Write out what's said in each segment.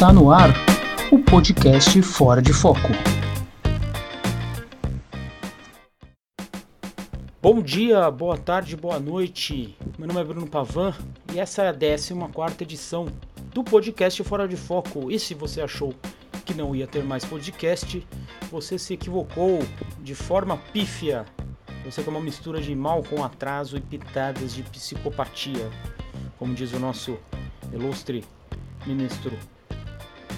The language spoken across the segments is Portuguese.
Está no ar o podcast Fora de Foco. Bom dia, boa tarde, boa noite. Meu nome é Bruno Pavan e essa é a 14 edição do podcast Fora de Foco. E se você achou que não ia ter mais podcast, você se equivocou de forma pífia. Você é uma mistura de mal com atraso e pitadas de psicopatia, como diz o nosso ilustre ministro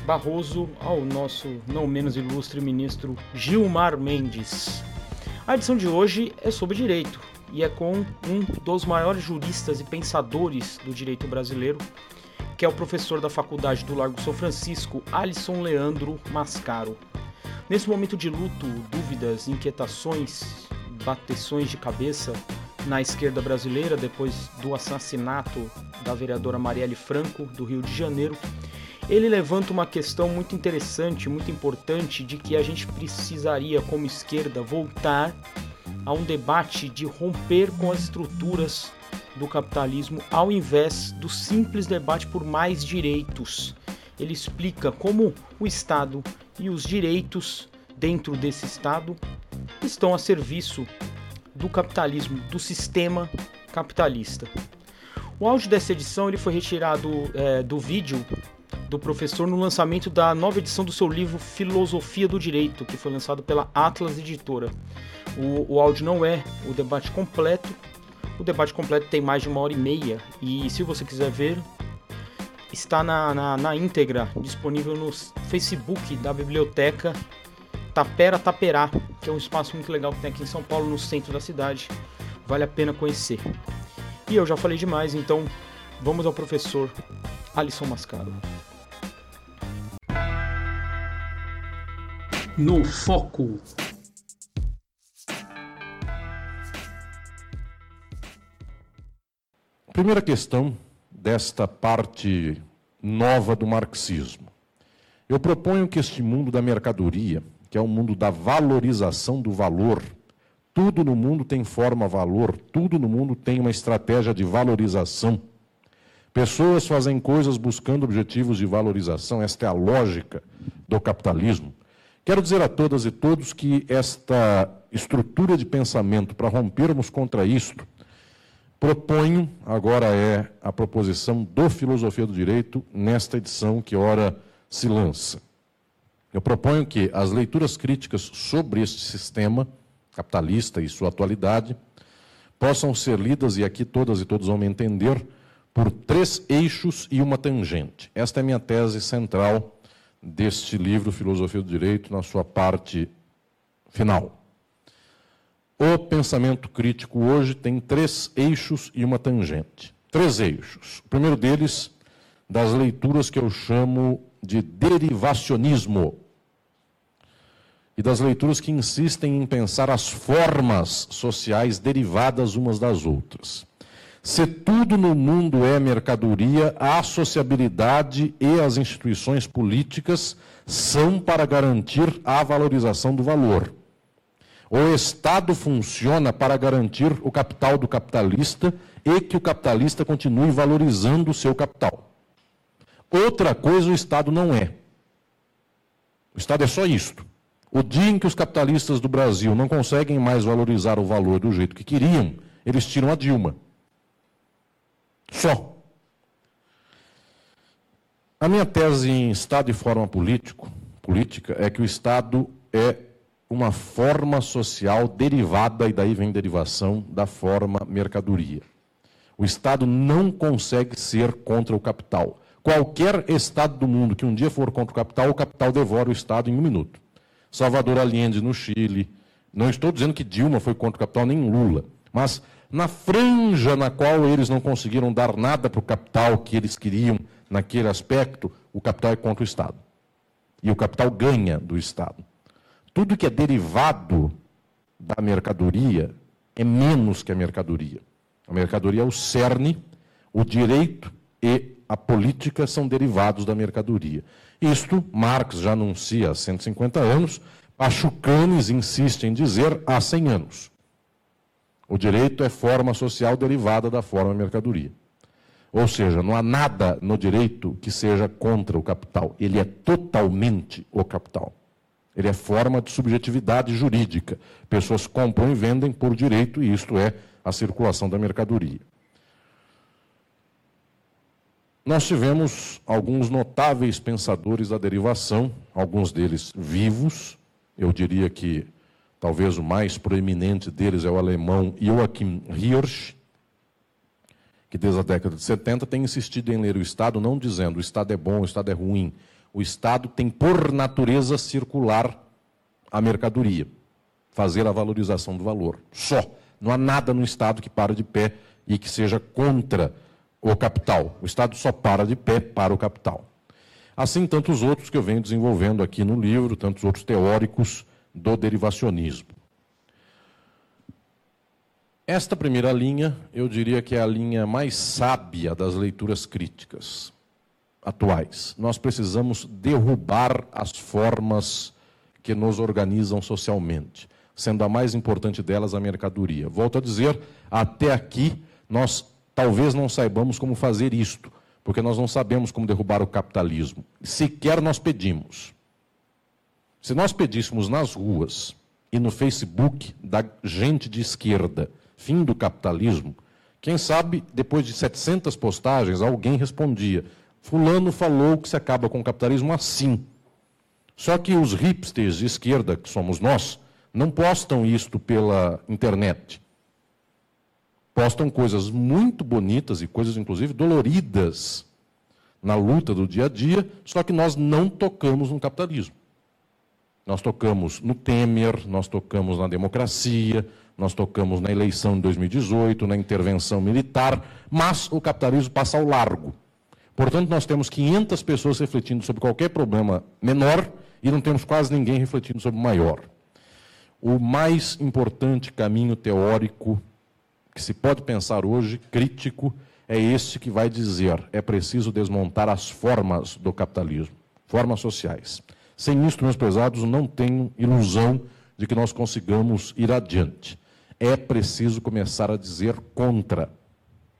Barroso ao nosso não menos ilustre ministro Gilmar Mendes. A edição de hoje é sobre direito e é com um dos maiores juristas e pensadores do direito brasileiro, que é o professor da Faculdade do Largo São Francisco, Alisson Leandro Mascaro. Nesse momento de luto, dúvidas, inquietações, bateções de cabeça na esquerda brasileira depois do assassinato da vereadora Marielle Franco, do Rio de Janeiro, ele levanta uma questão muito interessante, muito importante, de que a gente precisaria, como esquerda, voltar a um debate de romper com as estruturas do capitalismo ao invés do simples debate por mais direitos. Ele explica como o Estado e os direitos dentro desse Estado estão a serviço do capitalismo, do sistema capitalista. O áudio dessa edição ele foi retirado é, do vídeo do professor no lançamento da nova edição do seu livro Filosofia do Direito, que foi lançado pela Atlas Editora. O, o áudio não é o debate completo, o debate completo tem mais de uma hora e meia, e se você quiser ver, está na, na, na íntegra, disponível no Facebook da biblioteca Tapera Taperá, que é um espaço muito legal que tem aqui em São Paulo, no centro da cidade. Vale a pena conhecer. E eu já falei demais, então vamos ao professor Alisson Mascaro. No foco. Primeira questão desta parte nova do marxismo. Eu proponho que este mundo da mercadoria, que é o mundo da valorização do valor, tudo no mundo tem forma valor, tudo no mundo tem uma estratégia de valorização. Pessoas fazem coisas buscando objetivos de valorização, esta é a lógica do capitalismo. Quero dizer a todas e todos que esta estrutura de pensamento, para rompermos contra isto, proponho, agora é a proposição do Filosofia do Direito, nesta edição que ora se lança. Eu proponho que as leituras críticas sobre este sistema capitalista e sua atualidade possam ser lidas, e aqui todas e todos vão me entender, por três eixos e uma tangente. Esta é a minha tese central deste livro, Filosofia do Direito, na sua parte final. O pensamento crítico hoje tem três eixos e uma tangente. Três eixos. O primeiro deles, das leituras que eu chamo de derivacionismo. E das leituras que insistem em pensar as formas sociais derivadas umas das outras. Se tudo no mundo é mercadoria, a sociabilidade e as instituições políticas são para garantir a valorização do valor. O Estado funciona para garantir o capital do capitalista e que o capitalista continue valorizando o seu capital. Outra coisa o Estado não é. O Estado é só isto. O dia em que os capitalistas do Brasil não conseguem mais valorizar o valor do jeito que queriam, eles tiram a Dilma. Só. A minha tese em Estado e forma político, política é que o Estado é uma forma social derivada, e daí vem derivação, da forma mercadoria. O Estado não consegue ser contra o capital. Qualquer Estado do mundo que um dia for contra o capital, o capital devora o Estado em um minuto. Salvador Allende no Chile. Não estou dizendo que Dilma foi contra o capital, nem Lula. Mas na franja na qual eles não conseguiram dar nada para o capital que eles queriam naquele aspecto, o capital é contra o Estado. E o capital ganha do Estado. Tudo que é derivado da mercadoria é menos que a mercadoria. A mercadoria é o cerne, o direito e a política são derivados da mercadoria. Isto Marx já anuncia há 150 anos, Pachucanes insiste em dizer há 100 anos. O direito é forma social derivada da forma mercadoria. Ou seja, não há nada no direito que seja contra o capital. Ele é totalmente o capital. Ele é forma de subjetividade jurídica. Pessoas compram e vendem por direito, e isto é a circulação da mercadoria. Nós tivemos alguns notáveis pensadores da derivação, alguns deles vivos. Eu diria que talvez o mais proeminente deles é o alemão Joachim Hirsch, que desde a década de 70 tem insistido em ler o Estado, não dizendo o Estado é bom, o Estado é ruim. O Estado tem, por natureza, circular a mercadoria, fazer a valorização do valor. Só. Não há nada no Estado que para de pé e que seja contra o capital. O Estado só para de pé para o capital. Assim, tantos outros que eu venho desenvolvendo aqui no livro, tantos outros teóricos do derivacionismo. Esta primeira linha, eu diria que é a linha mais sábia das leituras críticas atuais. Nós precisamos derrubar as formas que nos organizam socialmente, sendo a mais importante delas a mercadoria. Volto a dizer, até aqui nós talvez não saibamos como fazer isto, porque nós não sabemos como derrubar o capitalismo. Sequer nós pedimos. Se nós pedíssemos nas ruas e no Facebook da gente de esquerda fim do capitalismo, quem sabe, depois de 700 postagens, alguém respondia: Fulano falou que se acaba com o capitalismo assim. Só que os hipsters de esquerda, que somos nós, não postam isto pela internet. Postam coisas muito bonitas e coisas, inclusive, doloridas na luta do dia a dia, só que nós não tocamos no capitalismo. Nós tocamos no Temer, nós tocamos na democracia, nós tocamos na eleição de 2018, na intervenção militar, mas o capitalismo passa ao largo. Portanto, nós temos 500 pessoas refletindo sobre qualquer problema menor e não temos quase ninguém refletindo sobre o maior. O mais importante caminho teórico que se pode pensar hoje, crítico, é este que vai dizer: é preciso desmontar as formas do capitalismo, formas sociais. Sem isso, meus prezados, não tenho ilusão de que nós consigamos ir adiante é preciso começar a dizer contra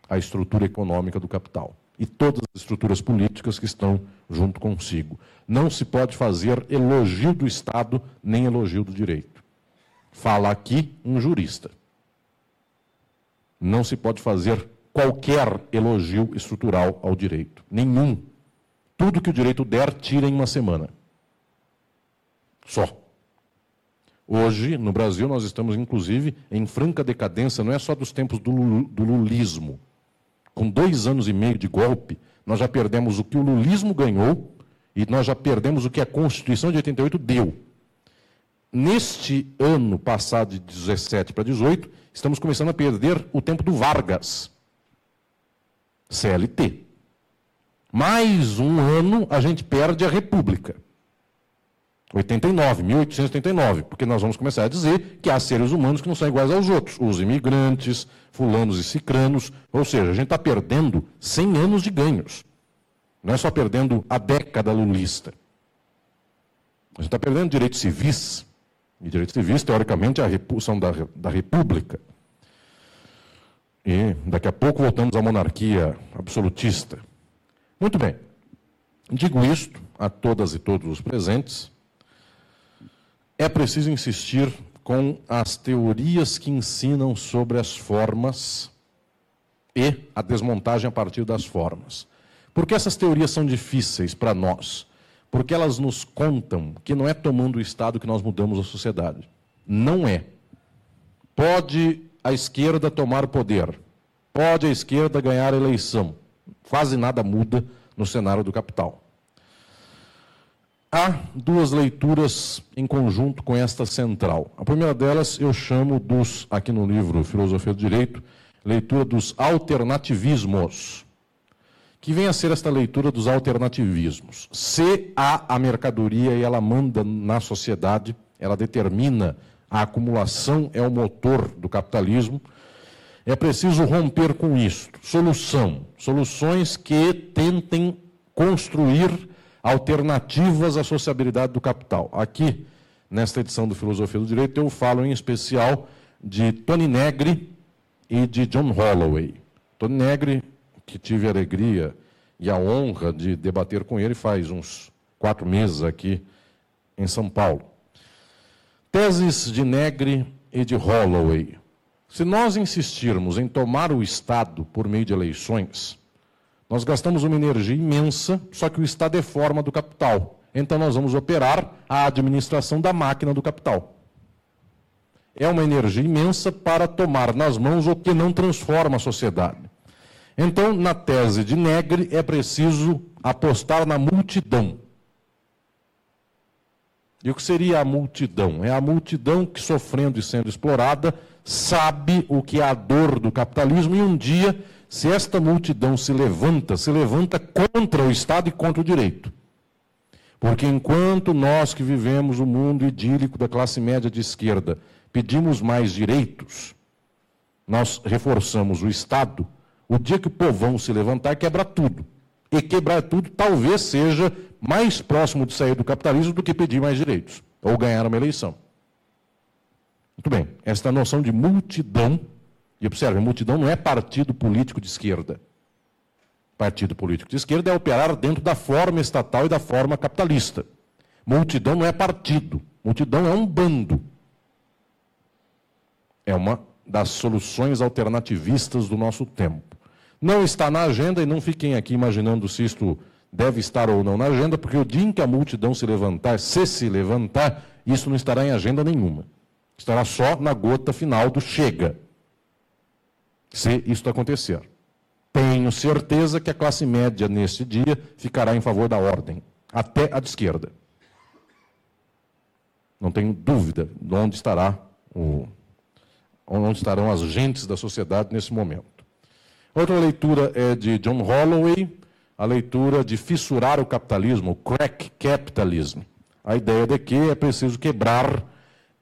a estrutura econômica do capital e todas as estruturas políticas que estão junto consigo. Não se pode fazer elogio do Estado nem elogio do direito. Fala aqui um jurista. Não se pode fazer qualquer elogio estrutural ao direito. Nenhum. Tudo que o direito der, tira em uma semana. Só. Hoje, no Brasil, nós estamos, inclusive, em franca decadência, não é só dos tempos do, do lulismo. Com dois anos e meio de golpe, nós já perdemos o que o lulismo ganhou e nós já perdemos o que a Constituição de 88 deu. Neste ano passado, de 17 para 18, estamos começando a perder o tempo do Vargas. CLT. Mais um ano a gente perde a República. 89, 1889, porque nós vamos começar a dizer que há seres humanos que não são iguais aos outros, os imigrantes, fulanos e cicranos, ou seja, a gente está perdendo 100 anos de ganhos. Não é só perdendo a década lulista. A gente está perdendo direitos civis, e direitos civis, teoricamente, é a repulsão da, da República. E daqui a pouco voltamos à monarquia absolutista. Muito bem. Digo isto a todas e todos os presentes, é preciso insistir com as teorias que ensinam sobre as formas e a desmontagem a partir das formas. Por que essas teorias são difíceis para nós? Porque elas nos contam que não é tomando o Estado que nós mudamos a sociedade. Não é. Pode a esquerda tomar o poder, pode a esquerda ganhar a eleição. Quase nada muda no cenário do capital. Há duas leituras em conjunto com esta central. A primeira delas eu chamo dos, aqui no livro Filosofia do Direito, leitura dos alternativismos, que vem a ser esta leitura dos alternativismos. Se há a mercadoria e ela manda na sociedade, ela determina a acumulação, é o motor do capitalismo, é preciso romper com isso. Solução. Soluções que tentem construir alternativas à sociabilidade do capital. Aqui, nesta edição do Filosofia do Direito, eu falo em especial de Tony Negri e de John Holloway. Tony Negri, que tive a alegria e a honra de debater com ele faz uns quatro meses aqui em São Paulo. Teses de Negri e de Holloway. Se nós insistirmos em tomar o Estado por meio de eleições, nós gastamos uma energia imensa, só que o Estado é forma do capital. Então nós vamos operar a administração da máquina do capital. É uma energia imensa para tomar nas mãos o que não transforma a sociedade. Então, na tese de Negri, é preciso apostar na multidão. E o que seria a multidão? É a multidão que, sofrendo e sendo explorada, sabe o que é a dor do capitalismo e um dia, se esta multidão se levanta, se levanta contra o Estado e contra o direito. Porque enquanto nós que vivemos o mundo idílico da classe média de esquerda pedimos mais direitos, nós reforçamos o Estado, o dia que o povão se levantar, quebra tudo. E quebrar tudo talvez seja mais próximo de sair do capitalismo do que pedir mais direitos, ou ganhar uma eleição. Muito bem, esta noção de multidão, e observe, multidão não é partido político de esquerda partido político de esquerda é operar dentro da forma estatal e da forma capitalista. Multidão não é partido, multidão é um bando. É uma das soluções alternativistas do nosso tempo. Não está na agenda e não fiquem aqui imaginando se isto deve estar ou não na agenda, porque o dia em que a multidão se levantar, se se levantar, isso não estará em agenda nenhuma. Estará só na gota final do chega. Se isto acontecer. Tenho certeza que a classe média, neste dia, ficará em favor da ordem, até a de esquerda. Não tenho dúvida de onde estará o, onde estarão as gentes da sociedade nesse momento. Outra leitura é de John Holloway, a leitura de fissurar o capitalismo, crack capitalism. A ideia de que é preciso quebrar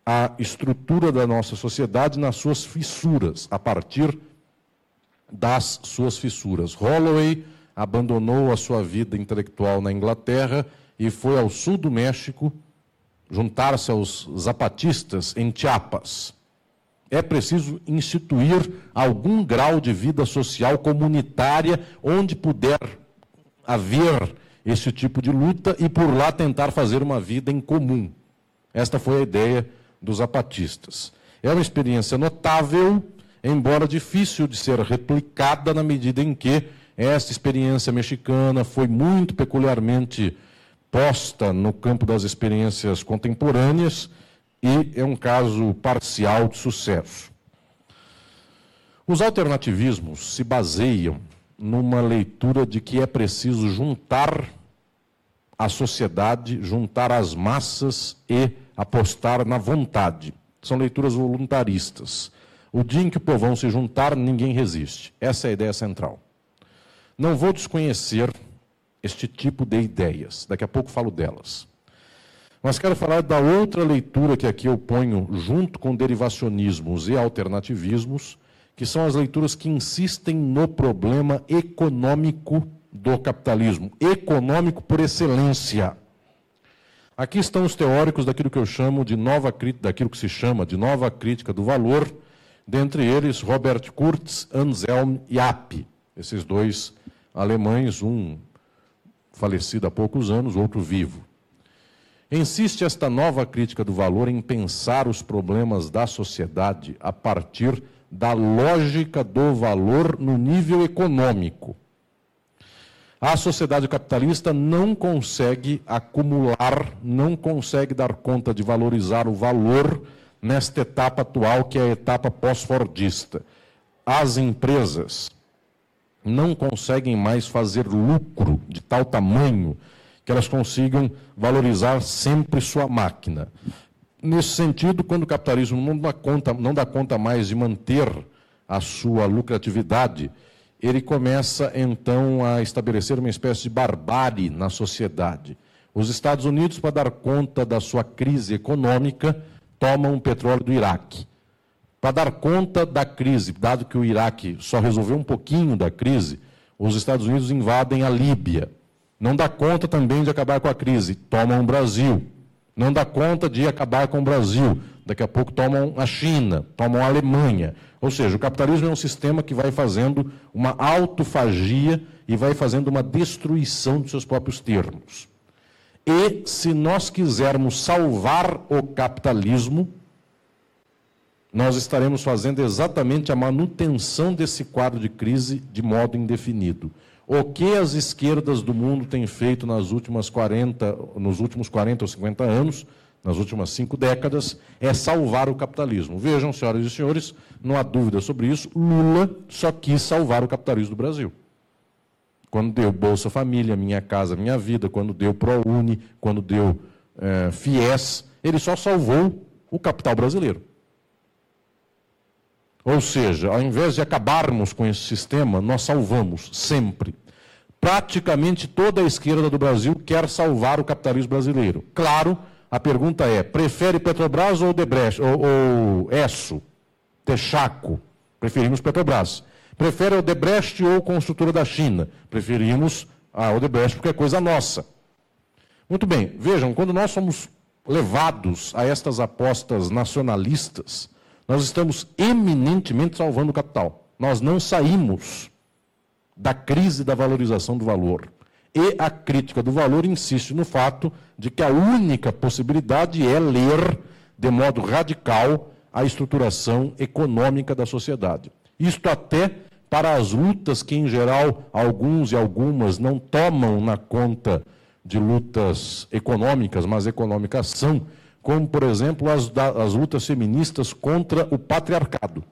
a estrutura da nossa sociedade nas suas fissuras, a partir das suas fissuras. Holloway abandonou a sua vida intelectual na Inglaterra e foi ao sul do México juntar-se aos zapatistas em Chiapas. É preciso instituir algum grau de vida social comunitária onde puder haver esse tipo de luta e por lá tentar fazer uma vida em comum. Esta foi a ideia dos zapatistas. É uma experiência notável embora difícil de ser replicada na medida em que esta experiência mexicana foi muito peculiarmente posta no campo das experiências contemporâneas e é um caso parcial de sucesso. Os alternativismos se baseiam numa leitura de que é preciso juntar a sociedade, juntar as massas e apostar na vontade. São leituras voluntaristas. O dia em que o povão se juntar, ninguém resiste. Essa é a ideia central. Não vou desconhecer este tipo de ideias, daqui a pouco falo delas. Mas quero falar da outra leitura que aqui eu ponho junto com derivacionismos e alternativismos, que são as leituras que insistem no problema econômico do capitalismo, econômico por excelência. Aqui estão os teóricos daquilo que eu chamo de nova daquilo que se chama de nova crítica do valor, dentre eles Robert Kurz, Anselm e App, esses dois alemães, um falecido há poucos anos, outro vivo. Insiste esta nova crítica do valor em pensar os problemas da sociedade a partir da lógica do valor no nível econômico. A sociedade capitalista não consegue acumular, não consegue dar conta de valorizar o valor nesta etapa atual, que é a etapa pós-fordista. As empresas não conseguem mais fazer lucro de tal tamanho que elas consigam valorizar sempre sua máquina. Nesse sentido, quando o capitalismo não dá conta, não dá conta mais de manter a sua lucratividade, ele começa então a estabelecer uma espécie de barbárie na sociedade. Os Estados Unidos, para dar conta da sua crise econômica, tomam o petróleo do Iraque. Para dar conta da crise, dado que o Iraque só resolveu um pouquinho da crise, os Estados Unidos invadem a Líbia. Não dá conta também de acabar com a crise, tomam o Brasil. não dá conta de acabar com o Brasil. Daqui a pouco tomam a China, tomam a Alemanha. Ou seja, o capitalismo é um sistema que vai fazendo uma autofagia e vai fazendo uma destruição dos seus próprios termos. E se nós quisermos salvar o capitalismo, nós estaremos fazendo exatamente a manutenção desse quadro de crise de modo indefinido. O que as esquerdas do mundo têm feito nas últimas 40, nos últimos 40 ou 50 anos, nas últimas cinco décadas, é salvar o capitalismo. Vejam, senhoras e senhores, não há dúvida sobre isso, Lula só quis salvar o capitalismo do Brasil. Quando deu Bolsa Família, Minha Casa Minha Vida, quando deu ProUni, quando deu é, FIES, ele só salvou o capital brasileiro. Ou seja, ao invés de acabarmos com esse sistema, nós salvamos sempre. Praticamente toda a esquerda do Brasil quer salvar o capitalismo brasileiro. Claro, a pergunta é: prefere Petrobras ou Debrecht, ou, ou ESSO, Texaco? Preferimos Petrobras. Prefere Odebrecht ou construtora da China? Preferimos a Odebrecht porque é coisa nossa. Muito bem, vejam, quando nós somos levados a estas apostas nacionalistas, nós estamos eminentemente salvando o capital. Nós não saímos da crise da valorização do valor. E a crítica do valor insiste no fato de que a única possibilidade é ler de modo radical a estruturação econômica da sociedade. Isto até para as lutas que, em geral, alguns e algumas não tomam na conta de lutas econômicas, mas econômicas são, como, por exemplo, as, as lutas feministas contra o patriarcado.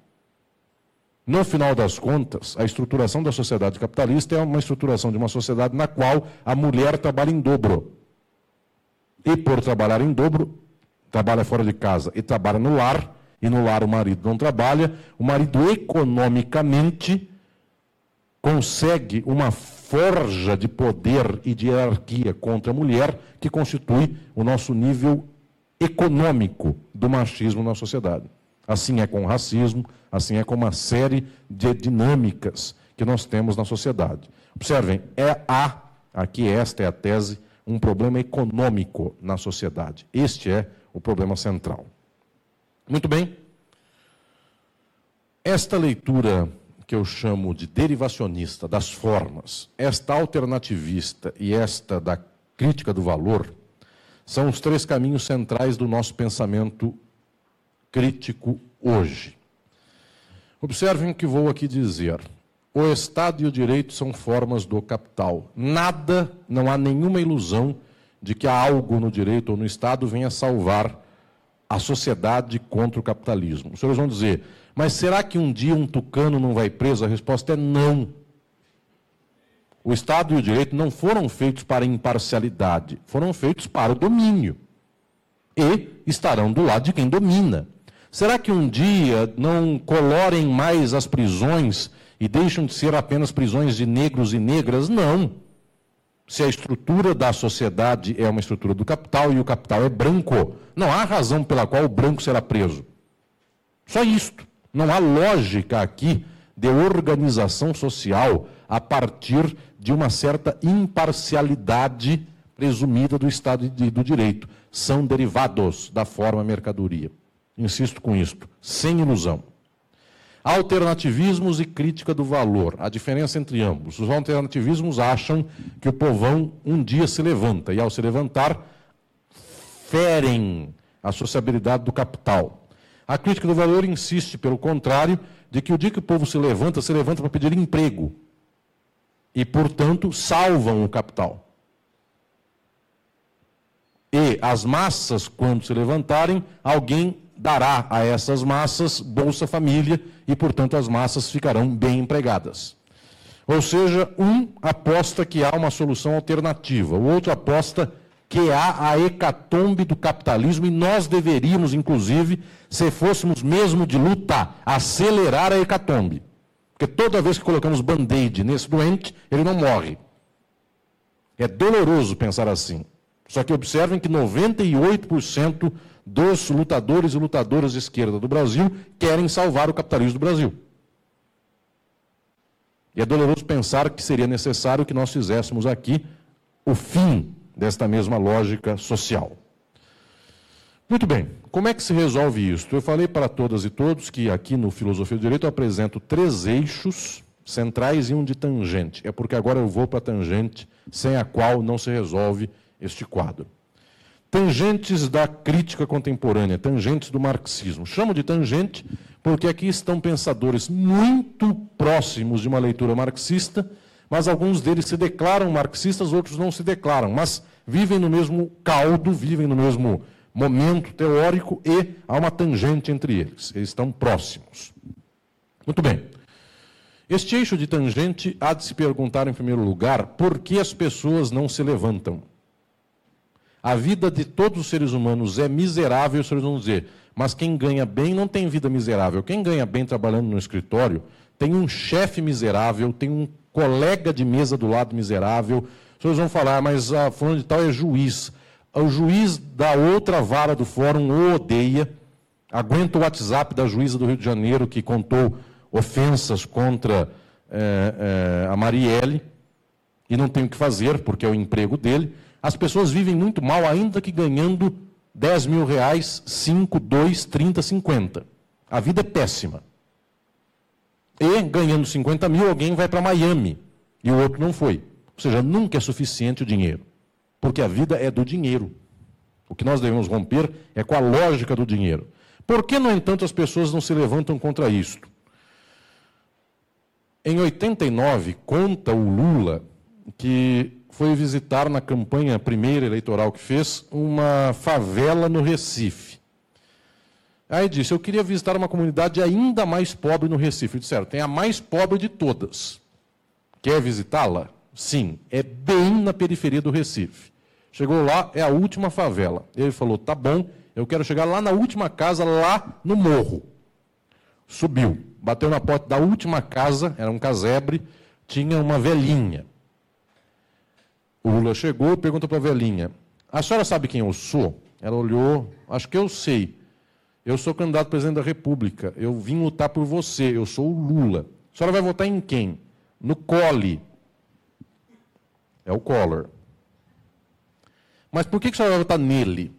No final das contas, a estruturação da sociedade capitalista é uma estruturação de uma sociedade na qual a mulher trabalha em dobro. E por trabalhar em dobro, trabalha fora de casa e trabalha no lar, e no lar o marido não trabalha, o marido economicamente consegue uma forja de poder e de hierarquia contra a mulher que constitui o nosso nível econômico do machismo na sociedade. Assim é com o racismo, assim é com uma série de dinâmicas que nós temos na sociedade. Observem, é a, aqui esta é a tese, um problema econômico na sociedade. Este é o problema central. Muito bem. Esta leitura que eu chamo de derivacionista das formas, esta alternativista e esta da crítica do valor, são os três caminhos centrais do nosso pensamento crítico hoje. Observem o que vou aqui dizer. O Estado e o direito são formas do capital. Nada, não há nenhuma ilusão de que algo no direito ou no Estado venha salvar a sociedade contra o capitalismo. Os senhores vão dizer, mas será que um dia um tucano não vai preso? A resposta é não. O Estado e o direito não foram feitos para imparcialidade, foram feitos para o domínio. E estarão do lado de quem domina. Será que um dia não colorem mais as prisões e deixam de ser apenas prisões de negros e negras? Não se a estrutura da sociedade é uma estrutura do capital e o capital é branco, não há razão pela qual o branco será preso. Só isto. Não há lógica aqui de organização social a partir de uma certa imparcialidade presumida do Estado e do direito. São derivados da forma mercadoria. Insisto com isto, sem ilusão. Alternativismos e crítica do valor. A diferença entre ambos. Os alternativismos acham que o povão um dia se levanta e, ao se levantar, ferem a sociabilidade do capital. A crítica do valor insiste, pelo contrário, de que o dia que o povo se levanta, se levanta para pedir emprego. E, portanto, salvam o capital. E as massas, quando se levantarem, alguém dará a essas massas Bolsa Família e, portanto, as massas ficarão bem empregadas. Ou seja, um aposta que há uma solução alternativa, o outro aposta que há a hecatombe do capitalismo e nós deveríamos, inclusive, se fôssemos mesmo de luta, acelerar a hecatombe. Porque toda vez que colocamos band-aid nesse doente, ele não morre. É doloroso pensar assim. Só que observem que 98% dos lutadores e lutadoras de esquerda do Brasil querem salvar o capitalismo do Brasil. E é doloroso pensar que seria necessário que nós fizéssemos aqui o fim desta mesma lógica social. Muito bem, como é que se resolve isso? Eu falei para todas e todos que aqui no Filosofia do Direito eu apresento três eixos centrais e um de tangente. É porque agora eu vou para a tangente, sem a qual não se resolve este quadro. Tangentes da crítica contemporânea, tangentes do marxismo. Chamo de tangente porque aqui estão pensadores muito próximos de uma leitura marxista, mas alguns deles se declaram marxistas, outros não se declaram, mas vivem no mesmo caldo, vivem no mesmo momento teórico e há uma tangente entre eles. Eles estão próximos. Muito bem. Este eixo de tangente há de se perguntar, em primeiro lugar, por que as pessoas não se levantam. A vida de todos os seres humanos é miserável, os vão dizer, mas quem ganha bem não tem vida miserável. Quem ganha bem trabalhando no escritório tem um chefe miserável, tem um colega de mesa do lado miserável. Os senhores vão falar, mas a fulano de tal é juiz o juiz da outra vara do fórum o odeia, aguenta o WhatsApp da juíza do Rio de Janeiro que contou ofensas contra é, é, a Marielle e não tem o que fazer porque é o emprego dele. As pessoas vivem muito mal, ainda que ganhando 10 mil reais, 5, 2, 30, 50. A vida é péssima. E ganhando 50 mil, alguém vai para Miami e o outro não foi. Ou seja, nunca é suficiente o dinheiro. Porque a vida é do dinheiro. O que nós devemos romper é com a lógica do dinheiro. Por que, no entanto, as pessoas não se levantam contra isto? Em 89, conta o Lula que foi visitar na campanha primeira eleitoral que fez uma favela no Recife. Aí disse: Eu queria visitar uma comunidade ainda mais pobre no Recife. Disseram: Tem a mais pobre de todas. Quer visitá-la? Sim, é bem na periferia do Recife. Chegou lá, é a última favela. Ele falou: tá bom, eu quero chegar lá na última casa, lá no morro. Subiu, bateu na porta da última casa, era um casebre, tinha uma velhinha. O Lula chegou e perguntou para a velhinha: A senhora sabe quem eu sou? Ela olhou, acho que eu sei. Eu sou candidato a presidente da República. Eu vim lutar por você. Eu sou o Lula. A senhora vai votar em quem? No Cole. É o Collor. Mas por que, a senhora vai votar nele?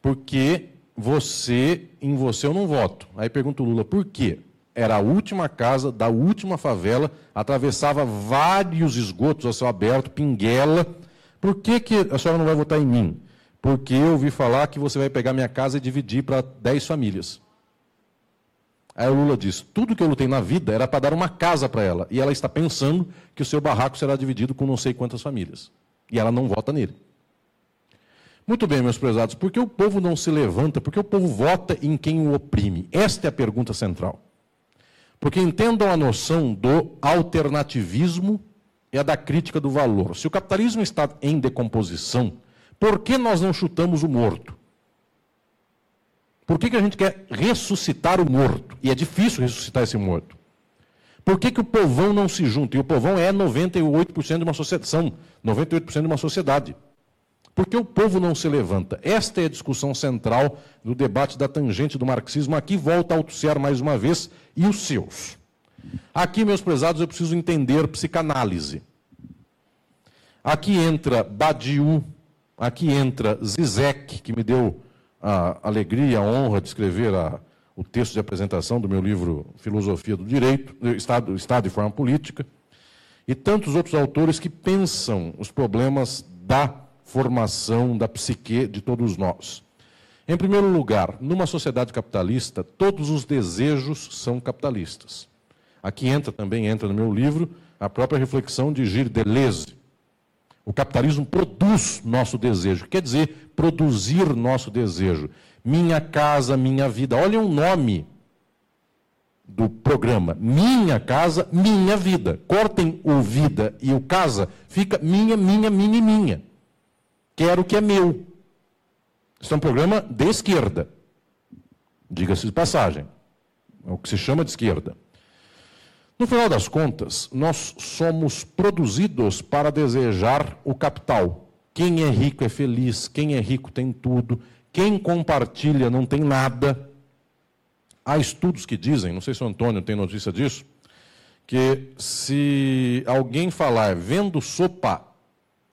Porque você, em você eu não voto. Aí pergunta o Lula, por quê? Era a última casa da última favela, atravessava vários esgotos a céu aberto, pinguela. Por que, que a senhora não vai votar em mim? Porque eu ouvi falar que você vai pegar minha casa e dividir para 10 famílias. Aí o Lula diz: tudo que eu lutei na vida era para dar uma casa para ela. E ela está pensando que o seu barraco será dividido com não sei quantas famílias. E ela não vota nele. Muito bem, meus prezados, por que o povo não se levanta? Por que o povo vota em quem o oprime? Esta é a pergunta central. Porque entendam a noção do alternativismo e a da crítica do valor. Se o capitalismo está em decomposição, por que nós não chutamos o morto? Por que, que a gente quer ressuscitar o morto? E é difícil ressuscitar esse morto. Por que, que o povão não se junta? E o povão é 98% de uma sociedade. São 98% de uma sociedade. Por que o povo não se levanta? Esta é a discussão central do debate da tangente do marxismo. Aqui volta a Althusser mais uma vez e os seus. Aqui, meus prezados, eu preciso entender psicanálise. Aqui entra Badiou, aqui entra Zizek, que me deu a alegria, a honra de escrever a, o texto de apresentação do meu livro Filosofia do Direito, Estado, Estado e Forma Política, e tantos outros autores que pensam os problemas da formação da psique de todos nós. Em primeiro lugar, numa sociedade capitalista, todos os desejos são capitalistas. Aqui entra também entra no meu livro a própria reflexão de Gilles Deleuze, o capitalismo produz nosso desejo, quer dizer, produzir nosso desejo. Minha casa, minha vida. Olha o nome do programa. Minha casa, minha vida. Cortem o vida e o casa, fica minha, minha, minha e minha. Quero o que é meu. Isso é um programa de esquerda. Diga-se de passagem. É o que se chama de esquerda. No final das contas, nós somos produzidos para desejar o capital. Quem é rico é feliz, quem é rico tem tudo, quem compartilha não tem nada. Há estudos que dizem, não sei se o Antônio tem notícia disso, que se alguém falar vendo sopa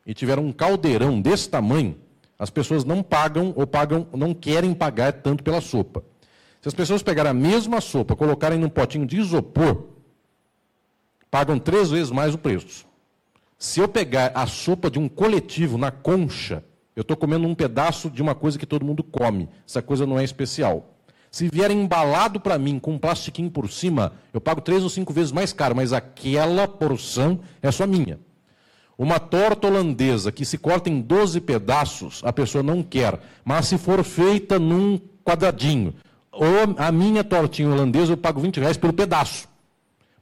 e tiver um caldeirão desse tamanho, As pessoas não pagam ou pagam, não querem pagar tanto pela sopa. Se as pessoas pegarem a mesma sopa, colocarem num potinho de isopor, pagam três vezes mais o preço. Se eu pegar a sopa de um coletivo na concha, eu estou comendo um pedaço de uma coisa que todo mundo come. Essa coisa não é especial. Se vier embalado para mim com um plastiquinho por cima, eu pago três ou cinco vezes mais caro, mas aquela porção é só minha. Uma torta holandesa que se corta em 12 pedaços, a pessoa não quer. Mas se for feita num quadradinho, ou a minha tortinha holandesa, eu pago 20 reais pelo pedaço.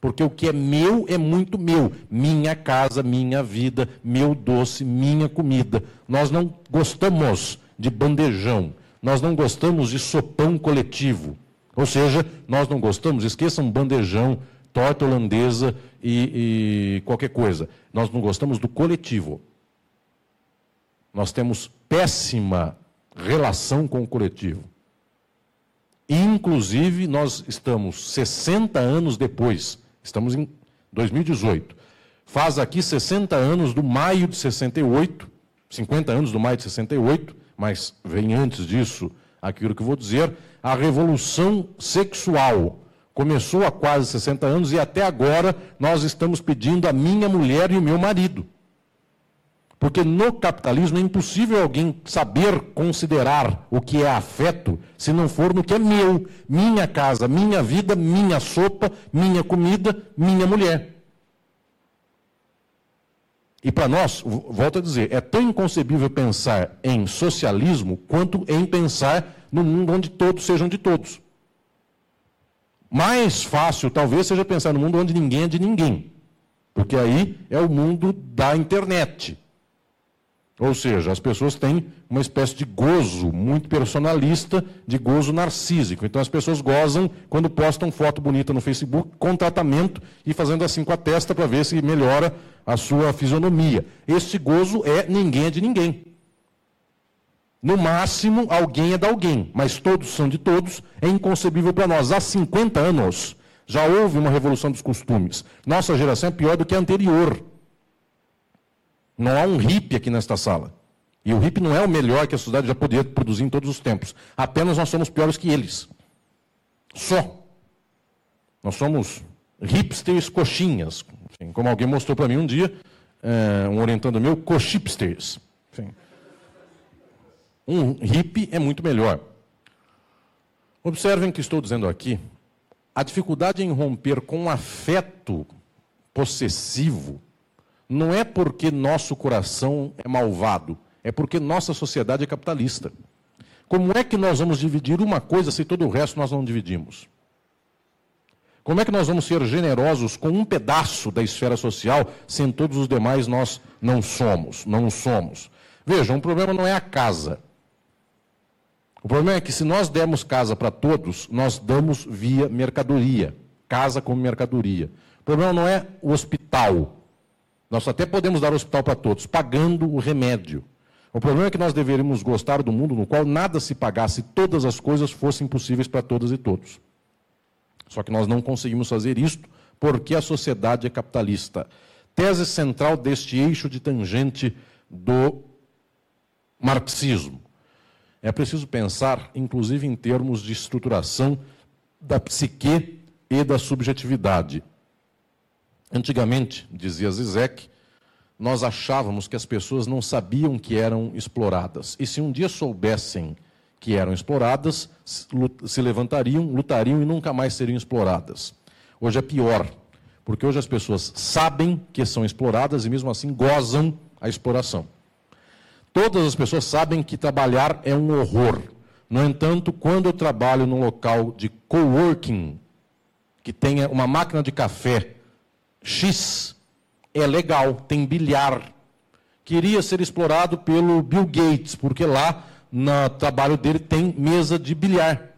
Porque o que é meu é muito meu. Minha casa, minha vida, meu doce, minha comida. Nós não gostamos de bandejão. Nós não gostamos de sopão coletivo. Ou seja, nós não gostamos, esqueçam bandejão, torta holandesa e, e qualquer coisa. Nós não gostamos do coletivo. Nós temos péssima relação com o coletivo. Inclusive, nós estamos 60 anos depois, estamos em 2018. Faz aqui 60 anos do maio de 68, 50 anos do maio de 68, mas vem antes disso aquilo que vou dizer, a revolução sexual Começou há quase 60 anos e até agora nós estamos pedindo a minha mulher e o meu marido. Porque no capitalismo é impossível alguém saber considerar o que é afeto se não for no que é meu, minha casa, minha vida, minha sopa, minha comida, minha mulher. E para nós, volto a dizer, é tão inconcebível pensar em socialismo quanto em pensar no mundo onde todos sejam de todos. Mais fácil, talvez, seja pensar no mundo onde ninguém é de ninguém. Porque aí é o mundo da internet. Ou seja, as pessoas têm uma espécie de gozo muito personalista, de gozo narcísico. Então as pessoas gozam quando postam foto bonita no Facebook com tratamento e fazendo assim com a testa para ver se melhora a sua fisionomia. Este gozo é ninguém é de ninguém. No máximo, alguém é de alguém, mas todos são de todos, é inconcebível para nós. Há 50 anos já houve uma revolução dos costumes. Nossa geração é pior do que a anterior. Não há um hippie aqui nesta sala. E o hippie não é o melhor que a sociedade já poderia produzir em todos os tempos. Apenas nós somos piores que eles. Só. Nós somos hipsters coxinhas. Como alguém mostrou para mim um dia, é, um orientando meu, cochipsters. Enfim. Um hippie é muito melhor. Observem que estou dizendo aqui, a dificuldade em romper com um afeto possessivo não é porque nosso coração é malvado, é porque nossa sociedade é capitalista. Como é que nós vamos dividir uma coisa se todo o resto nós não dividimos? Como é que nós vamos ser generosos com um pedaço da esfera social se em todos os demais nós não somos, não somos? Vejam, o problema não é a casa. O problema é que se nós dermos casa para todos, nós damos via mercadoria, casa como mercadoria. O problema não é o hospital. Nós até podemos dar hospital para todos, pagando o remédio. O problema é que nós deveríamos gostar do mundo no qual nada se pagasse, todas as coisas fossem possíveis para todas e todos. Só que nós não conseguimos fazer isto porque a sociedade é capitalista. Tese central deste eixo de tangente do marxismo. É preciso pensar, inclusive, em termos de estruturação da psique e da subjetividade. Antigamente, dizia Zizek, nós achávamos que as pessoas não sabiam que eram exploradas. E se um dia soubessem que eram exploradas, se levantariam, lutariam e nunca mais seriam exploradas. Hoje é pior, porque hoje as pessoas sabem que são exploradas e mesmo assim gozam a exploração. Todas as pessoas sabem que trabalhar é um horror. No entanto, quando eu trabalho num local de coworking, que tenha uma máquina de café X, é legal, tem bilhar. Queria ser explorado pelo Bill Gates, porque lá no trabalho dele tem mesa de bilhar.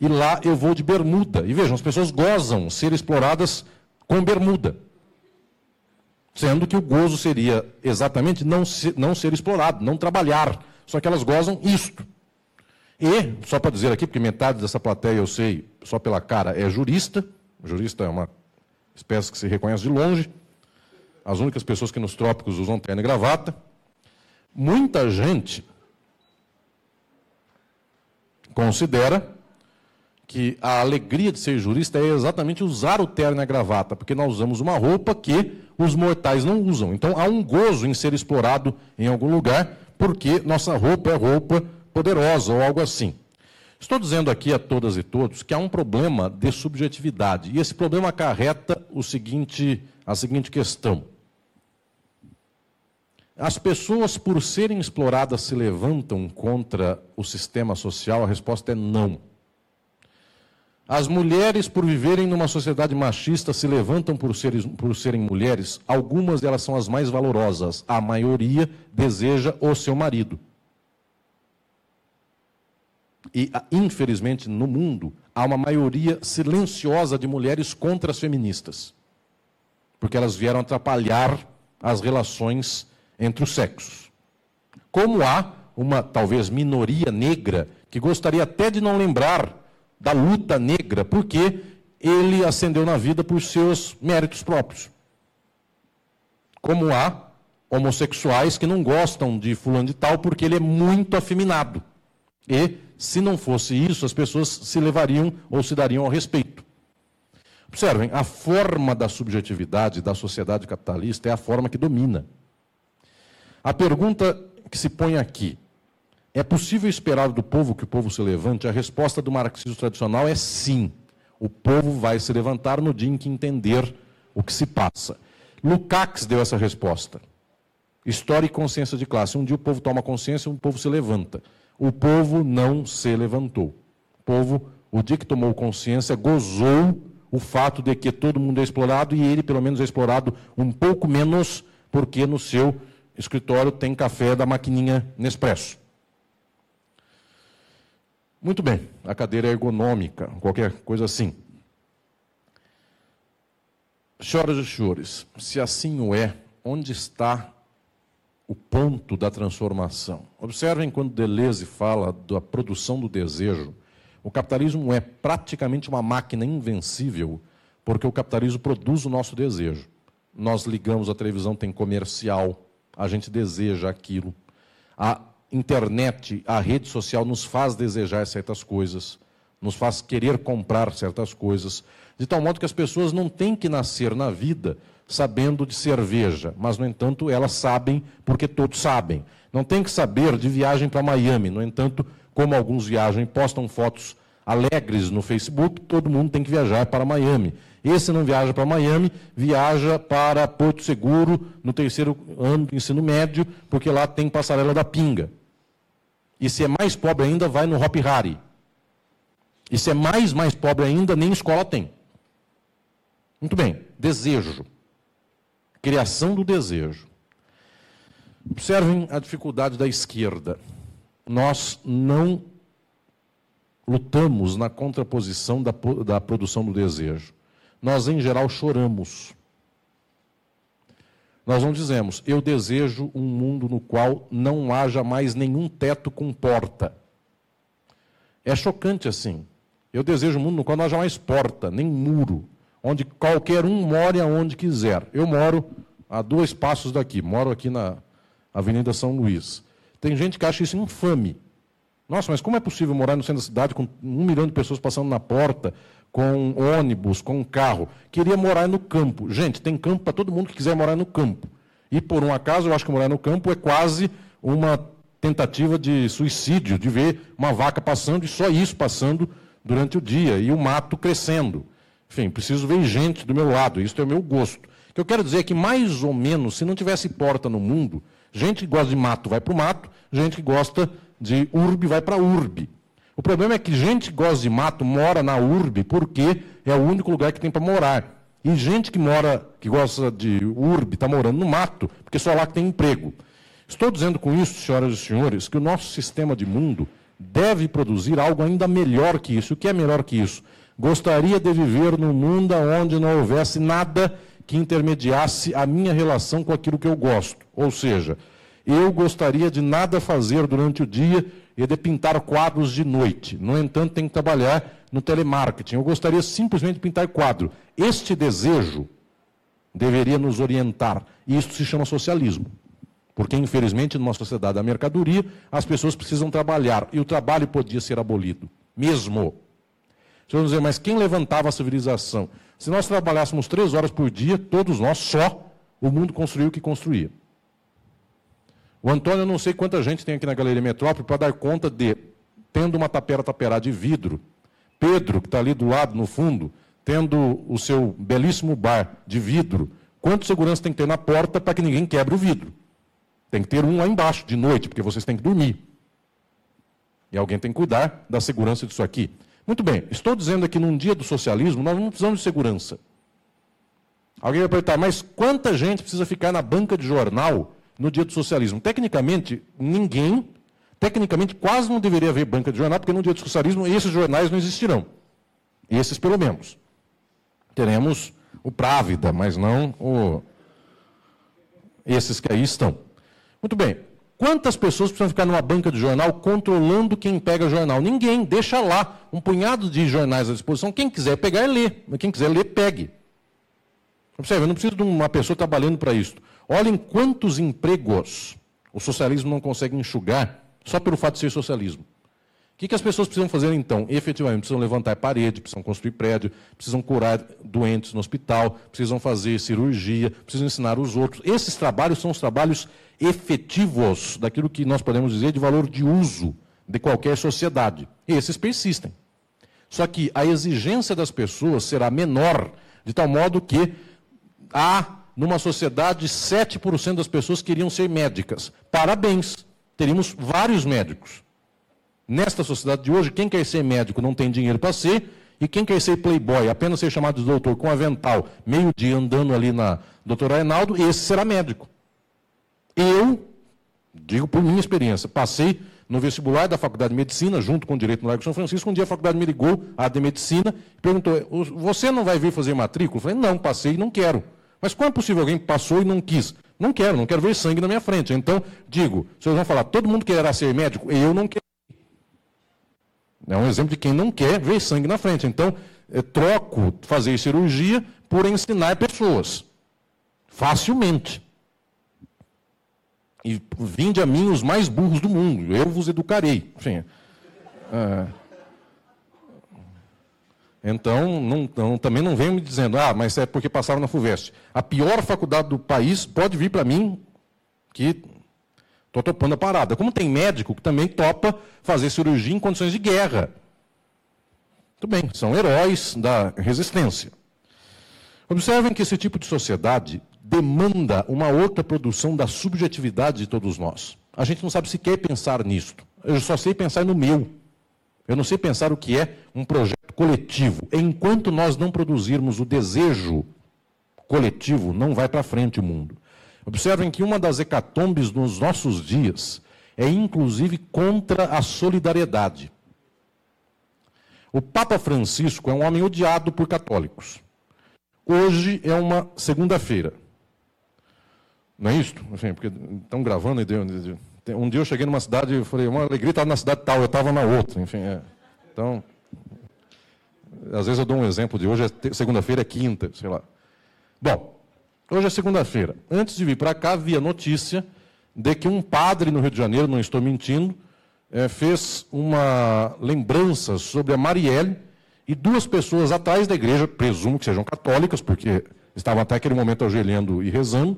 E lá eu vou de bermuda. E vejam, as pessoas gozam ser exploradas com bermuda. Sendo que o gozo seria exatamente não ser, não ser explorado, não trabalhar. Só que elas gozam isto. E, só para dizer aqui, porque metade dessa plateia eu sei, só pela cara, é jurista. O jurista é uma espécie que se reconhece de longe. As únicas pessoas que nos trópicos usam terno e gravata. Muita gente considera que a alegria de ser jurista é exatamente usar o terno e a gravata, porque nós usamos uma roupa que os mortais não usam. Então há um gozo em ser explorado em algum lugar, porque nossa roupa é roupa poderosa ou algo assim. Estou dizendo aqui a todas e todos que há um problema de subjetividade, e esse problema acarreta o seguinte, a seguinte questão. As pessoas, por serem exploradas, se levantam contra o sistema social? A resposta é não. As mulheres, por viverem numa sociedade machista, se levantam por, seres, por serem mulheres. Algumas delas são as mais valorosas. A maioria deseja o seu marido. E, infelizmente, no mundo, há uma maioria silenciosa de mulheres contra as feministas. Porque elas vieram atrapalhar as relações entre os sexos. Como há uma, talvez, minoria negra que gostaria até de não lembrar da luta negra, porque ele ascendeu na vida por seus méritos próprios. Como há homossexuais que não gostam de fulano de tal porque ele é muito afeminado. E, se não fosse isso, as pessoas se levariam ou se dariam ao respeito. Observem, a forma da subjetividade da sociedade capitalista é a forma que domina. A pergunta que se põe aqui, é possível esperar do povo que o povo se levante? A resposta do marxismo tradicional é sim. O povo vai se levantar no dia em que entender o que se passa. Lukács deu essa resposta. História e consciência de classe. Um dia o povo toma consciência, um povo se levanta. O povo não se levantou. O povo, o dia que tomou consciência, gozou o fato de que todo mundo é explorado e ele, pelo menos, é explorado um pouco menos, porque no seu escritório tem café da maquininha Nespresso. Muito bem, a cadeira é ergonômica, qualquer coisa assim. Senhoras e senhores, se assim o é, onde está o ponto da transformação? Observem quando Deleuze fala da produção do desejo. O capitalismo é praticamente uma máquina invencível, porque o capitalismo produz o nosso desejo. Nós ligamos a televisão, tem comercial, a gente deseja aquilo. A internet, a rede social nos faz desejar certas coisas, nos faz querer comprar certas coisas, de tal modo que as pessoas não têm que nascer na vida sabendo de cerveja, mas, no entanto, elas sabem porque todos sabem. Não tem que saber de viagem para Miami, no entanto, como alguns viajam e postam fotos alegres no Facebook, todo mundo tem que viajar para Miami. Esse não viaja para Miami, viaja para Porto Seguro no terceiro ano do ensino médio, porque lá tem passarela da pinga. E se é mais pobre ainda, vai no Hop Hari. E se é mais, mais pobre ainda, nem escola tem. Muito bem, desejo. Criação do desejo. Observem a dificuldade da esquerda. Nós não lutamos na contraposição da, da produção do desejo. Nós, em geral, choramos. Nós não dizemos, eu desejo um mundo no qual não haja mais nenhum teto com porta. É chocante assim. Eu desejo um mundo no qual não haja mais porta, nem muro, onde qualquer um more aonde quiser. Eu moro a dois passos daqui, moro aqui na Avenida São Luís. Tem gente que acha isso infame. Nossa, mas como é possível morar no centro da cidade com um milhão de pessoas passando na porta, com ônibus, com carro? Queria morar no campo. Gente, tem campo para todo mundo que quiser morar no campo. E por um acaso, eu acho que morar no campo é quase uma tentativa de suicídio, de ver uma vaca passando e só isso passando durante o dia, e o mato crescendo. Enfim, preciso ver gente do meu lado, isso é o meu gosto. O que eu quero dizer é que, mais ou menos, se não tivesse porta no mundo, gente que gosta de mato vai para o mato, gente que gosta de urbe vai para urbe. O problema é que gente que gosta de mato mora na urbe porque é o único lugar que tem para morar. E gente que mora, que gosta de urbe, está morando no mato, porque só lá que tem emprego. Estou dizendo com isso, senhoras e senhores, que o nosso sistema de mundo deve produzir algo ainda melhor que isso. O que é melhor que isso? Gostaria de viver num mundo onde não houvesse nada que intermediasse a minha relação com aquilo que eu gosto. Ou seja, eu gostaria de nada fazer durante o dia e de pintar quadros de noite. No entanto, tenho que trabalhar no telemarketing. Eu gostaria simplesmente de pintar quadro. Este desejo deveria nos orientar. E isso se chama socialismo. Porque, infelizmente, numa sociedade da mercadoria, as pessoas precisam trabalhar. E o trabalho podia ser abolido. Mesmo. Vocês vão dizer, mas quem levantava a civilização? Se nós trabalhássemos três horas por dia, todos nós, só, o mundo construiu o que construía. O Antônio, eu não sei quanta gente tem aqui na Galeria Metrópole para dar conta de, tendo uma tapera taperá de vidro, Pedro, que está ali do lado, no fundo, tendo o seu belíssimo bar de vidro, quanto segurança tem que ter na porta para que ninguém quebre o vidro? Tem que ter um lá embaixo, de noite, porque vocês têm que dormir. E alguém tem que cuidar da segurança disso aqui. Muito bem, estou dizendo aqui num dia do socialismo, nós não precisamos de segurança. Alguém vai perguntar, mas quanta gente precisa ficar na banca de jornal no dia do socialismo? Tecnicamente, ninguém. Tecnicamente, quase não deveria haver banca de jornal, porque no dia do socialismo esses jornais não existirão. Esses, pelo menos. Teremos o Právida, mas não o... esses que aí estão. Muito bem. Quantas pessoas precisam ficar numa banca de jornal controlando quem pega jornal? Ninguém. Deixa lá um punhado de jornais à disposição. Quem quiser pegar, lê. Quem quiser ler, pegue. Observe, eu não preciso de uma pessoa trabalhando para isso. Olhem quantos empregos o socialismo não consegue enxugar só pelo fato de ser socialismo que, que as pessoas precisam fazer então? Efetivamente, precisam levantar parede, precisam construir prédio, precisam curar doentes no hospital, precisam fazer cirurgia, precisam ensinar os outros. Esses trabalhos são os trabalhos efetivos daquilo que nós podemos dizer de valor de uso de qualquer sociedade. E esses persistem. Só que a exigência das pessoas será menor, de tal modo que há, numa sociedade, 7% das pessoas queriam ser médicas. Parabéns, teríamos vários médicos. Nesta sociedade de hoje, quem quer ser médico não tem dinheiro para ser, e quem quer ser playboy, apenas ser chamado de doutor com avental, meio-dia andando ali na doutora Reinaldo, esse será médico. Eu, digo por minha experiência, passei no vestibular da Faculdade de Medicina, junto com o Direito no Largo de São Francisco, um dia a faculdade me ligou, a de Medicina, e perguntou, você não vai vir fazer matrícula? Eu falei, não, passei não quero. Mas como é possível alguém passou e não quis? Não quero, não quero ver sangue na minha frente. Então, digo, vocês vão falar, todo mundo quererá ser médico? Eu não quero. É um exemplo de quem não quer ver sangue na frente. Então, troco fazer cirurgia por ensinar pessoas. Facilmente. E vinde a mim os mais burros do mundo, eu vos educarei. Enfim, é, então, não, não, também não venham me dizendo, ah, mas é porque passaram na FUVEST. A pior faculdade do país pode vir para mim, que Estou topando a parada. Como tem médico que também topa fazer cirurgia em condições de guerra. Muito bem, são heróis da resistência. Observem que esse tipo de sociedade demanda uma outra produção da subjetividade de todos nós. A gente não sabe sequer pensar nisto. Eu só sei pensar no meu. Eu não sei pensar o que é um projeto coletivo. Enquanto nós não produzirmos o desejo coletivo, não vai para frente o mundo. Observem que uma das hecatombes nos nossos dias é inclusive contra a solidariedade. O Papa Francisco é um homem odiado por católicos. Hoje é uma segunda-feira. Não é isso? Enfim, porque estão gravando e um dia eu cheguei numa cidade e falei, uma alegria estar na cidade tal, eu estava na outra. Enfim, é. Então, às vezes eu dou um exemplo de hoje é segunda-feira, é quinta, sei lá. Bom, Hoje é segunda-feira. Antes de vir para cá, vi a notícia de que um padre no Rio de Janeiro, não estou mentindo, é, fez uma lembrança sobre a Marielle e duas pessoas atrás da igreja, presumo que sejam católicas, porque estavam até aquele momento ajoelhando e rezando,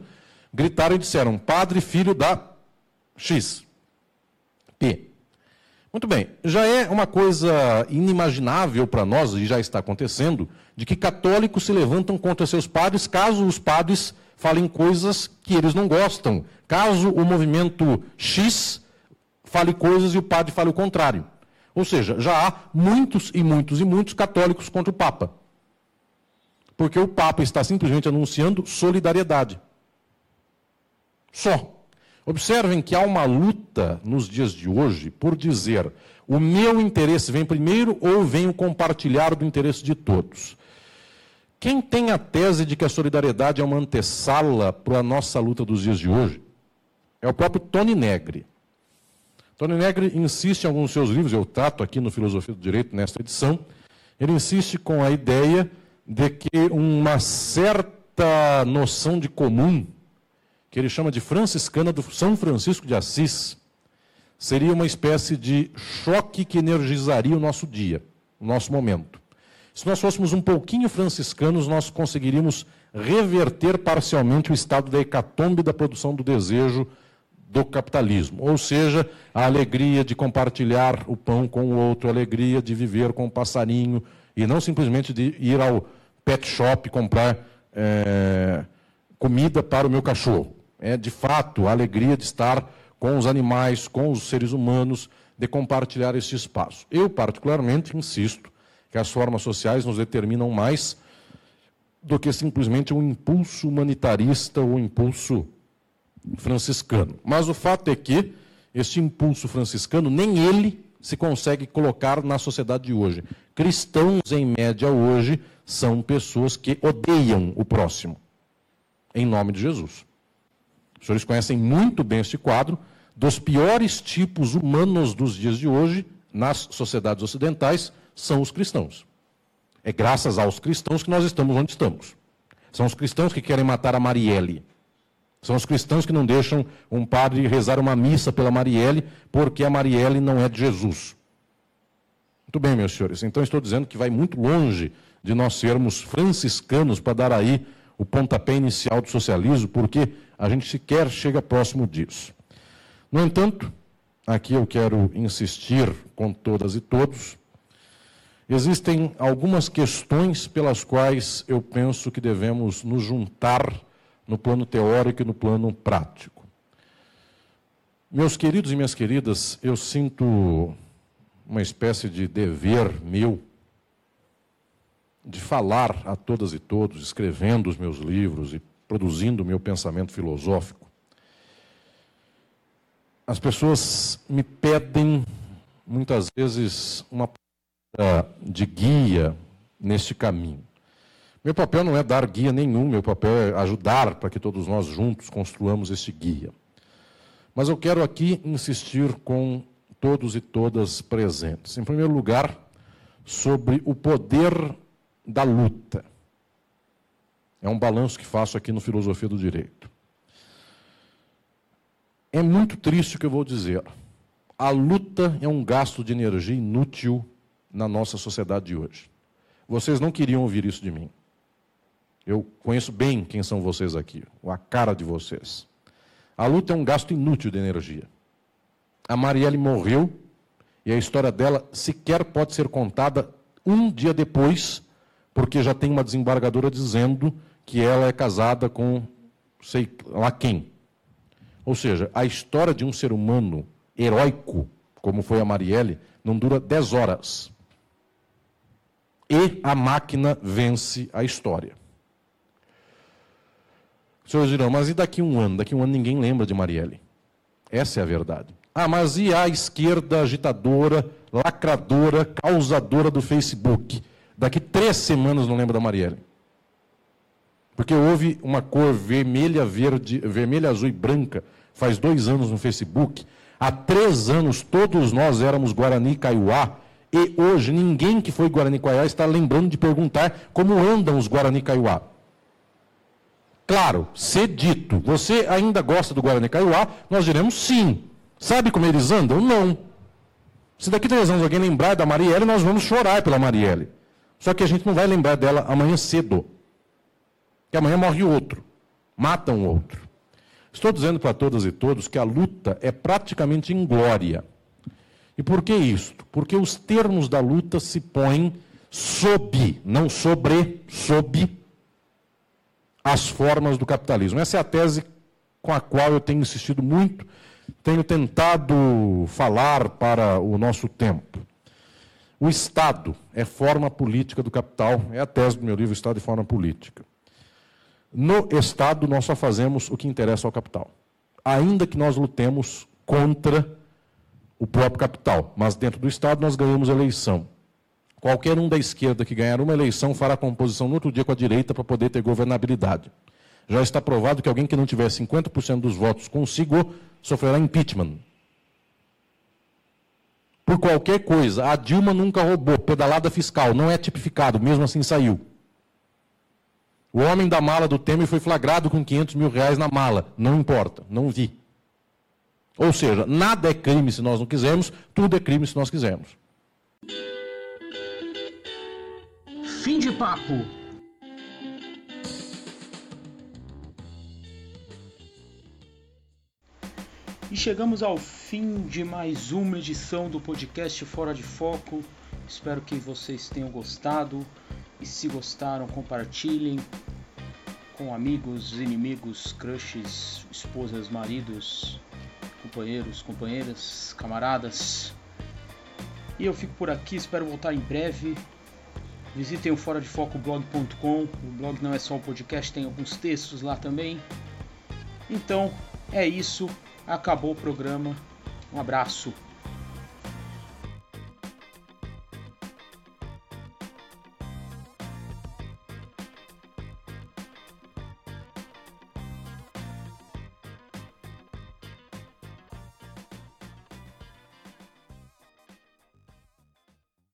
gritaram e disseram: Padre, filho da X. P. Muito bem, já é uma coisa inimaginável para nós, e já está acontecendo, de que católicos se levantam contra seus padres caso os padres falem coisas que eles não gostam. Caso o movimento X fale coisas e o padre fale o contrário. Ou seja, já há muitos e muitos e muitos católicos contra o Papa. Porque o Papa está simplesmente anunciando solidariedade. Só. Observem que há uma luta nos dias de hoje por dizer o meu interesse vem primeiro ou vem o compartilhar do interesse de todos. Quem tem a tese de que a solidariedade é uma antessala para a nossa luta dos dias de hoje é o próprio Tony Negri. Tony Negri insiste em alguns dos seus livros, eu trato aqui no Filosofia do Direito, nesta edição, ele insiste com a ideia de que uma certa noção de comum que ele chama de franciscana do São Francisco de Assis, seria uma espécie de choque que energizaria o nosso dia, o nosso momento. Se nós fôssemos um pouquinho franciscanos, nós conseguiríamos reverter parcialmente o estado da hecatombe da produção do desejo do capitalismo. Ou seja, a alegria de compartilhar o pão com o outro, a alegria de viver com o passarinho, e não simplesmente de ir ao pet shop comprar é, comida para o meu cachorro. É, de fato, a alegria de estar com os animais, com os seres humanos, de compartilhar esse espaço. Eu, particularmente, insisto que as formas sociais nos determinam mais do que simplesmente um impulso humanitarista ou um impulso franciscano. Mas o fato é que este impulso franciscano, nem ele se consegue colocar na sociedade de hoje. Cristãos, em média, hoje, são pessoas que odeiam o próximo, em nome de Jesus. Os senhores conhecem muito bem este quadro dos piores tipos humanos dos dias de hoje, nas sociedades ocidentais, são os cristãos. É graças aos cristãos que nós estamos onde estamos. São os cristãos que querem matar a Marielle. São os cristãos que não deixam um padre rezar uma missa pela Marielle, porque a Marielle não é de Jesus. Muito bem, meus senhores. Então estou dizendo que vai muito longe de nós sermos franciscanos para dar aí o pontapé inicial do socialismo, porque a gente sequer chega próximo disso. No entanto, aqui eu quero insistir com todas e todos, existem algumas questões pelas quais eu penso que devemos nos juntar no plano teórico e no plano prático. Meus queridos e minhas queridas, eu sinto uma espécie de dever meu de falar a todas e todos, escrevendo os meus livros e produzindo o meu pensamento filosófico. As pessoas me pedem, muitas vezes, uma de guia neste caminho. Meu papel não é dar guia nenhum, meu papel é ajudar para que todos nós juntos construamos esse guia. Mas eu quero aqui insistir com todos e todas presentes. Em primeiro lugar, sobre o poder da luta. É um balanço que faço aqui no Filosofia do Direito. É muito triste o que eu vou dizer. A luta é um gasto de energia inútil na nossa sociedade de hoje. Vocês não queriam ouvir isso de mim. Eu conheço bem quem são vocês aqui, a cara de vocês. A luta é um gasto inútil de energia. A Marielle morreu e a história dela sequer pode ser contada um dia depois, porque já tem uma desembargadora dizendo que ela é casada com sei lá quem. Ou seja, a história de um ser humano heróico, como foi a Marielle, não dura 10 horas. E a máquina vence a história. Os senhores dirão, mas e daqui a um ano? Daqui a um ano ninguém lembra de Marielle. Essa é a verdade. Ah, mas e a esquerda agitadora, lacradora, causadora do Facebook? Daqui três semanas não lembra da Marielle. Porque houve uma cor vermelha, verde, vermelha, azul e branca, faz dois anos no Facebook. Há três anos todos nós éramos Guarani Kaiowá. E hoje ninguém que foi Guarani Kaiowá está lembrando de perguntar como andam os Guarani Kaiowá. Claro, ser dito, você ainda gosta do Guarani Kaiowá? Nós diremos sim. Sabe como eles andam? Não. Se daqui três anos alguém lembrar da Marielle, nós vamos chorar pela Marielle. Só que a gente não vai lembrar dela amanhã cedo. Que amanhã morre outro. Matam um outro. Estou dizendo para todas e todos que a luta é praticamente inglória. E por que isto? Porque os termos da luta se põem sob, não sobre, sob as formas do capitalismo. Essa é a tese com a qual eu tenho insistido muito, tenho tentado falar para o nosso tempo. O Estado é forma política do capital, é a tese do meu livro Estado e Forma Política. No Estado, nós só fazemos o que interessa ao capital, ainda que nós lutemos contra o próprio capital, mas dentro do Estado nós ganhamos eleição. Qualquer um da esquerda que ganhar uma eleição fará composição no outro dia com a direita para poder ter governabilidade. Já está provado que alguém que não tiver 50% dos votos consigo sofrerá impeachment. Por qualquer coisa. A Dilma nunca roubou. Pedalada fiscal. Não é tipificado. Mesmo assim saiu. O homem da mala do Temer foi flagrado com 500 mil reais na mala. Não importa, não vi. Ou seja, nada é crime se nós não quisermos, tudo é crime se nós quisermos. Fim de papo. E chegamos ao fim de mais uma edição do podcast Fora de Foco. Espero que vocês tenham gostado. E se gostaram, compartilhem com amigos, inimigos, crushes, esposas, maridos, companheiros, companheiras, camaradas. E eu fico por aqui, espero voltar em breve. Visitem o fora de foco blog.com. O blog não é só o podcast, tem alguns textos lá também. Então, é isso. Acabou o programa. Um abraço.